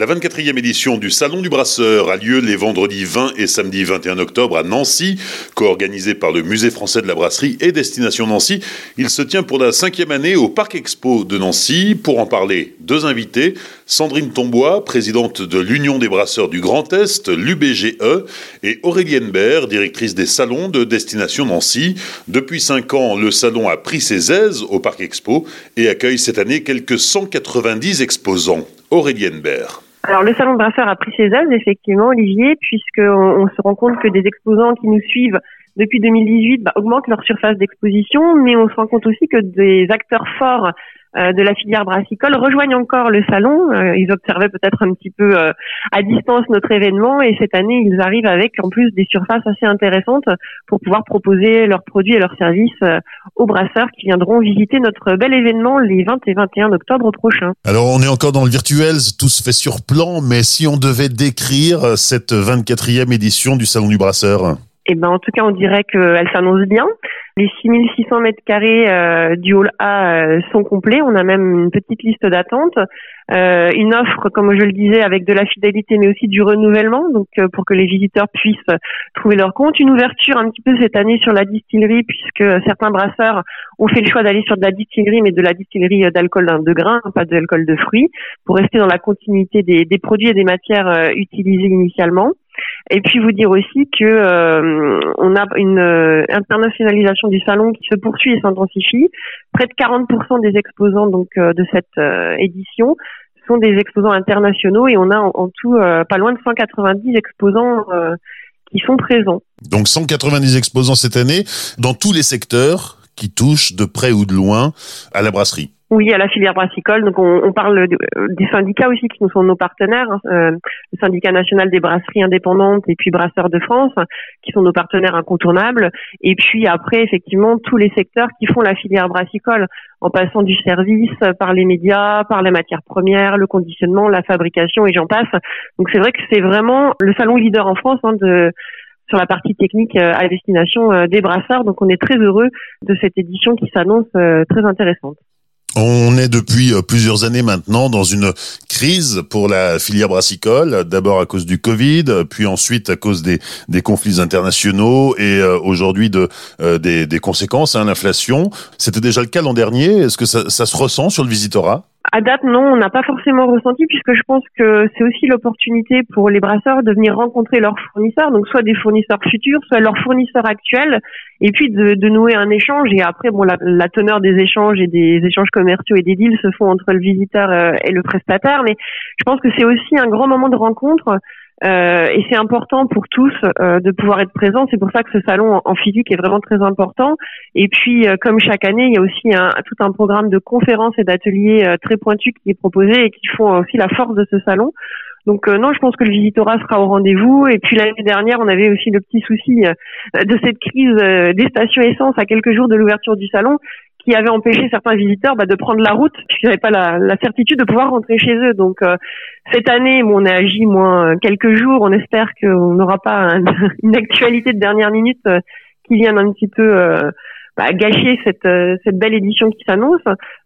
La 24e édition du Salon du Brasseur a lieu les vendredis 20 et samedi 21 octobre à Nancy, co-organisé par le Musée français de la brasserie et Destination Nancy. Il se tient pour la cinquième année au Parc Expo de Nancy. Pour en parler, deux invités. Sandrine Tombois, présidente de l'Union des brasseurs du Grand Est, l'UBGE, et Aurélienne Baird, directrice des salons de Destination Nancy. Depuis cinq ans, le salon a pris ses aises au Parc Expo et accueille cette année quelques 190 exposants. Aurélienne Baird. Alors le salon de brasseur a pris ses aises effectivement Olivier puisqu'on on se rend compte que des exposants qui nous suivent depuis 2018 bah, augmentent leur surface d'exposition mais on se rend compte aussi que des acteurs forts de la filière brassicole rejoignent encore le salon. Euh, ils observaient peut-être un petit peu euh, à distance notre événement et cette année ils arrivent avec en plus des surfaces assez intéressantes pour pouvoir proposer leurs produits et leurs services aux brasseurs qui viendront visiter notre bel événement les 20 et 21 octobre prochains. Alors on est encore dans le virtuel, tout se fait sur plan, mais si on devait décrire cette 24e édition du Salon du Brasseur? Eh ben, en tout cas, on dirait qu'elle s'annonce bien. Les 6600 mètres carrés euh, du hall A euh, sont complets. On a même une petite liste d'attente. Euh, une offre, comme je le disais, avec de la fidélité, mais aussi du renouvellement, donc pour que les visiteurs puissent trouver leur compte. Une ouverture un petit peu cette année sur la distillerie, puisque certains brasseurs ont fait le choix d'aller sur de la distillerie, mais de la distillerie d'alcool de grains, pas d'alcool de fruits, pour rester dans la continuité des, des produits et des matières utilisés initialement. Et puis vous dire aussi que euh, on a une euh, internationalisation du salon qui se poursuit et s'intensifie. Près de 40% des exposants euh, de cette édition sont des exposants internationaux et on a en, tout pas loin de 190 exposants qui sont présents. Donc 190 exposants cette année dans tous les secteurs qui touchent de près ou de loin à la brasserie. Oui, à la filière brassicole. Donc, on, on parle des syndicats aussi qui nous sont nos partenaires, hein. euh, le syndicat national des brasseries indépendantes et puis Brasseurs de France, qui sont nos partenaires incontournables. Et puis après, effectivement, tous les secteurs qui font la filière brassicole, en passant du service par les médias, par les matières premières, le conditionnement, la fabrication et j'en passe. Donc, c'est vrai que c'est vraiment le salon leader en France hein, de sur la partie technique euh, à destination euh, des brasseurs. Donc on est très heureux de cette édition qui s'annonce très intéressante. On est depuis euh, plusieurs années maintenant dans une crise pour la filière brassicole, d'abord à cause du Covid, puis ensuite à cause des, conflits internationaux et euh, aujourd'hui de euh, des, conséquences, hein, l'inflation. C'était déjà le cas l'an dernier. Est-ce que ça, ça se ressent sur le visitorat à date, non, on n'a pas forcément ressenti puisque je pense que c'est aussi l'opportunité pour les brasseurs de venir rencontrer leurs fournisseurs, donc soit des fournisseurs futurs, soit leurs fournisseurs actuels, et puis de, de nouer un échange. Et après, bon, la, la, teneur des échanges et des échanges commerciaux et des deals se font entre le visiteur euh, et le prestataire, mais je pense que c'est aussi un grand moment de rencontre euh, et c'est important pour tous euh, de pouvoir être présent. C'est pour ça que ce salon en, physique est vraiment très important. Et puis, euh, comme chaque année, il y a aussi tout un programme de conférences et d'ateliers très pointus qui est proposé et qui font aussi la force de ce salon. Donc non, je pense que le visitorat sera au rendez-vous. Et puis l'année dernière, on avait aussi le petit souci de cette crise des stations essence à quelques jours de l'ouverture du salon qui avait empêché certains visiteurs bah, de prendre la route puisqu'ils n'avaient pas la, la, certitude de pouvoir rentrer chez eux. Donc euh, cette année, bon, on a agi moins quelques jours. On espère qu'on n'aura pas une actualité de dernière minute euh, qui vienne un petit peu euh, bah, gâcher cette, cette belle édition qui s'annonce.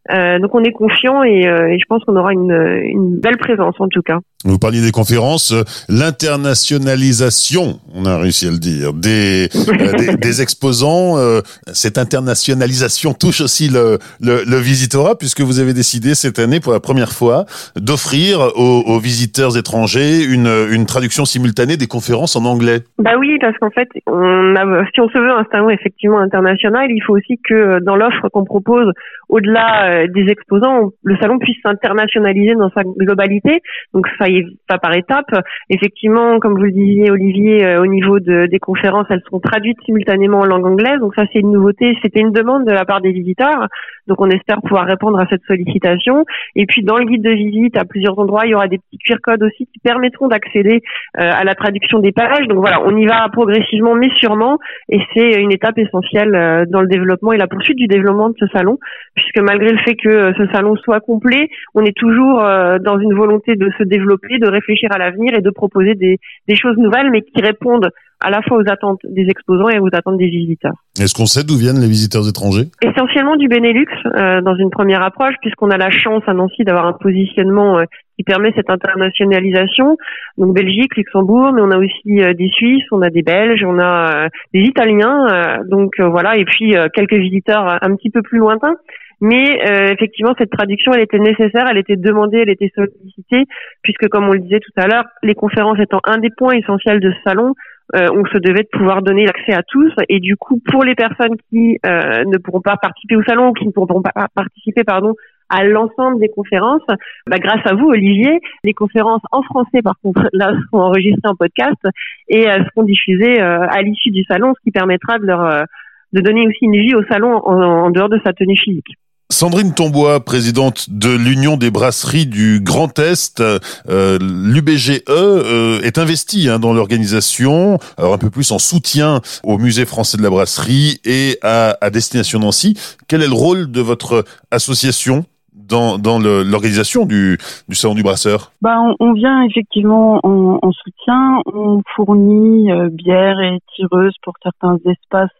Donc on est confiant et, et je pense qu'on aura une, une belle présence en tout cas. Vous parliez des conférences, euh, l'internationalisation, on a réussi à le dire, des, euh, des, exposants. Euh, cette internationalisation touche aussi le, le, le, visitorat, puisque vous avez décidé cette année, pour la première fois, d'offrir aux, aux, visiteurs étrangers une, une traduction simultanée des conférences en anglais. Bah oui, parce qu'en fait, on a, si on se veut un salon effectivement international, il faut aussi que dans l'offre qu'on propose, au-delà des exposants, le salon puisse s'internationaliser dans sa globalité. Donc ça pas par étapes. Effectivement, comme vous le disiez, Olivier, euh, au niveau de, des conférences, elles sont traduites simultanément en langue anglaise. Donc ça, c'est une nouveauté. C'était une demande de la part des visiteurs. Donc on espère pouvoir répondre à cette sollicitation. Et puis dans le guide de visite, à plusieurs endroits, il y aura des petits QR codes aussi qui permettront d'accéder euh, à la traduction des pages. Donc voilà, on y va progressivement, mais sûrement. Et c'est une étape essentielle euh, dans le développement et la poursuite du développement de ce salon, puisque malgré le fait que ce salon soit complet. On est toujours dans une volonté de se développer, de réfléchir à l'avenir et de proposer des, des choses nouvelles, mais qui répondent à la fois aux attentes des exposants et aux attentes des visiteurs. Est-ce qu'on sait d'où viennent les visiteurs étrangers? Essentiellement du Benelux, euh, dans une première approche, puisqu'on a la chance à Nancy d'avoir un positionnement euh, qui permet cette internationalisation. Donc Belgique, Luxembourg, mais on a aussi euh, des Suisses, on a des Belges, on a des Italiens, donc voilà, et puis quelques visiteurs un petit peu plus lointains. Mais effectivement, cette traduction, elle était nécessaire, elle était demandée, elle était sollicitée, puisque comme on le disait tout à l'heure, les conférences étant un des points essentiels de ce salon, euh, on se devait de pouvoir donner l'accès à tous. Et du coup, pour les personnes qui euh, ne pourront pas participer au salon ou qui ne pourront pas participer, pardon, à l'ensemble des conférences, bah, grâce à vous, Olivier, les conférences en français, par contre, là, seront enregistrées en podcast et euh, seront diffusées à l'issue du salon, ce qui permettra de leur de donner aussi une vie au salon en dehors de sa tenue physique. Sandrine Tombois, présidente de l'Union des brasseries du Grand Est, euh, l'UBGE euh, est investie hein, dans l'organisation, alors un peu plus en soutien au Musée français de la brasserie et à, Destination Nancy. Quel est le rôle de votre association dans, l'organisation du, Salon du Brasseur? Bah, on, vient effectivement en, soutien, on fournit euh, bière et tireuses pour certains espaces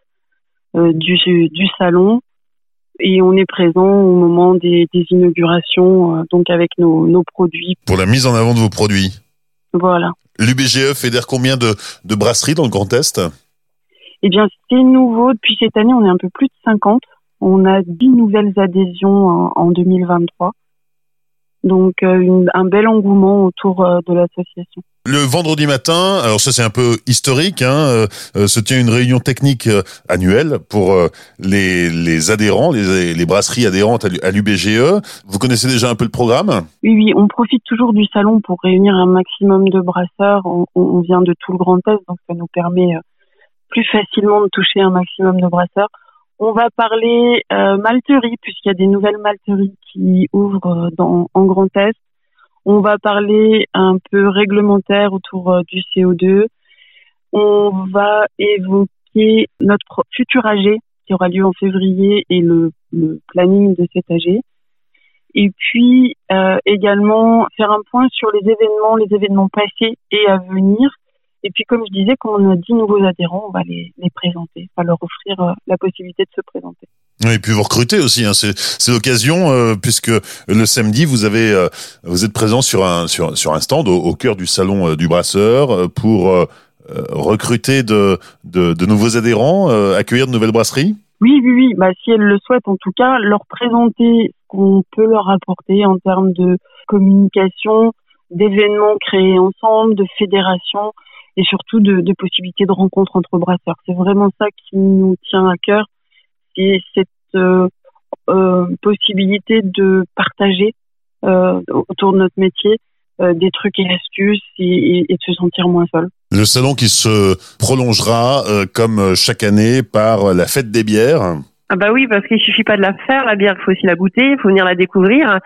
du salon et on est présent au moment des, des inaugurations, euh, donc avec nos, nos, produits. Pour la mise en avant de vos produits. Voilà. L'UBGE fédère combien de, de brasseries dans le Grand Est? Eh bien, c'est nouveau. Depuis cette année, on est un peu plus de 50. On a 10 nouvelles adhésions en, en 2023. Donc, euh, un bel engouement autour euh, de l'association. Le vendredi matin, alors ça c'est un peu historique, hein, euh, se tient une réunion technique annuelle pour les, adhérents, les, les brasseries adhérentes à l'UBGE. Vous connaissez déjà un peu le programme? Oui, oui, on profite toujours du salon pour réunir un maximum de brasseurs. On, vient de tout le Grand Est, donc ça nous permet plus facilement de toucher un maximum de brasseurs. On va parler euh, malterie, puisqu'il y a des nouvelles malteries qui ouvrent dans, en Grand Est. On va parler un peu réglementaire autour euh, du CO2. On va évoquer notre futur AG qui aura lieu en février et le, planning de cet AG. Et puis euh, également faire un point sur les événements, les événements passés et à venir et puis, comme je disais, quand on a 10 nouveaux adhérents, on va les, les présenter, va leur offrir euh, la possibilité de se présenter. Et puis vous recrutez aussi, hein. c'est l'occasion euh, puisque le samedi euh, vous êtes présent sur un stand au, cœur du salon du brasseur pour recruter de, nouveaux adhérents, accueillir de nouvelles brasseries? Oui, oui, oui. Bah, si elles le souhaitent, en tout cas, leur présenter ce qu'on peut leur apporter en termes de communication, d'événements créés ensemble, de fédérations et surtout de possibilités de rencontres entre brasseurs. C'est vraiment ça qui nous tient à cœur, et cette euh, euh, possibilité de partager euh, autour de notre métier euh, des trucs et astuces et, et, de se sentir moins seul. Le salon qui se prolongera euh, comme chaque année par la fête des bières. Ah bah oui, parce qu'il suffit pas de la faire, la bière, il faut aussi la goûter, il faut venir la découvrir.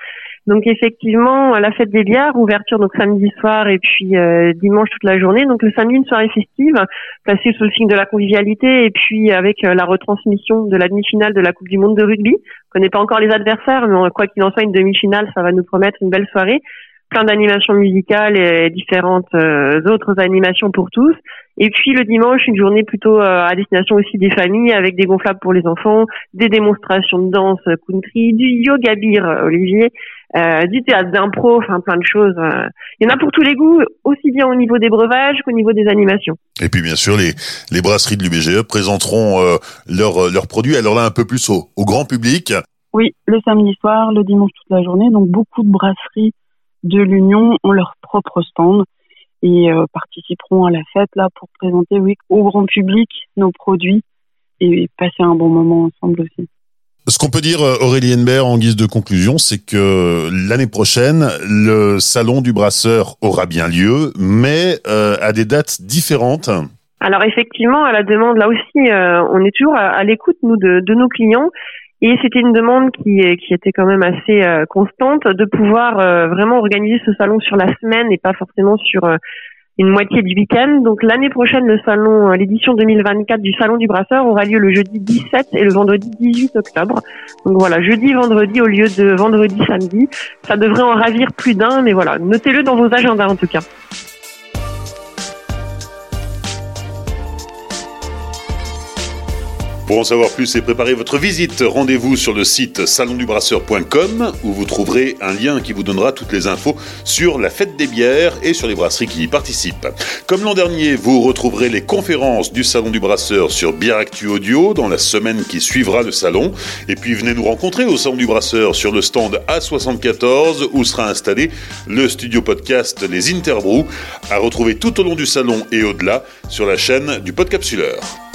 Donc effectivement, la fête des bières, ouverture donc samedi soir et puis euh, dimanche toute la journée. Donc le samedi une soirée festive, placée sous le signe de la convivialité et puis avec euh, la retransmission de la demi-finale de la Coupe du Monde de rugby. On connaît pas encore les adversaires, mais quoi qu'il en soit, une demi-finale, ça va nous promettre une belle soirée. Plein d'animations musicales et différentes euh, autres animations pour tous. Et puis le dimanche, une journée plutôt à destination aussi des familles avec des gonflables pour les enfants, des démonstrations de danse country, du yoga beer, Olivier, euh, du théâtre d'impro, enfin plein de choses. Euh. Il y en a pour tous les goûts, aussi bien au niveau des breuvages qu'au niveau des animations. Et puis bien sûr, les, les brasseries de l'UBGE présenteront euh, leurs leur produits, alors là un peu plus au, au, grand public. Oui, le samedi soir, le dimanche toute la journée, donc beaucoup de brasseries de l'Union ont leur propre stand et euh, participeront à la fête là pour présenter oui, au grand public nos produits et passer un bon moment ensemble aussi. Ce qu'on peut dire, euh, Aurélie Henbert, en guise de conclusion, c'est que l'année prochaine, le salon du brasseur aura bien lieu, mais euh, à des dates différentes. Alors effectivement, à la demande, là aussi, euh, on est toujours à, l'écoute, nous, de, de, nos clients. Et c'était une demande qui, qui était quand même assez constante de pouvoir vraiment organiser ce salon sur la semaine et pas forcément sur une moitié du week-end. Donc l'année prochaine, le salon, l'édition 2024 du Salon du Brasseur aura lieu le jeudi 17 et le vendredi 18 octobre. Donc voilà, jeudi, vendredi au lieu de vendredi, samedi. Ça devrait en ravir plus d'un, mais voilà, notez-le dans vos agendas en tout cas. Pour en savoir plus et préparer votre visite, rendez-vous sur le site salondubrasseur.com où vous trouverez un lien qui vous donnera toutes les infos sur la fête des bières et sur les brasseries qui y participent. Comme l'an dernier, vous retrouverez les conférences du Salon du Brasseur sur Bière Actu Audio dans la semaine qui suivra le salon. Et puis venez nous rencontrer au Salon du Brasseur sur le stand A74 où sera installé le studio podcast Les Interbrews à retrouver tout au long du salon et au-delà sur la chaîne du Podcapsuleur.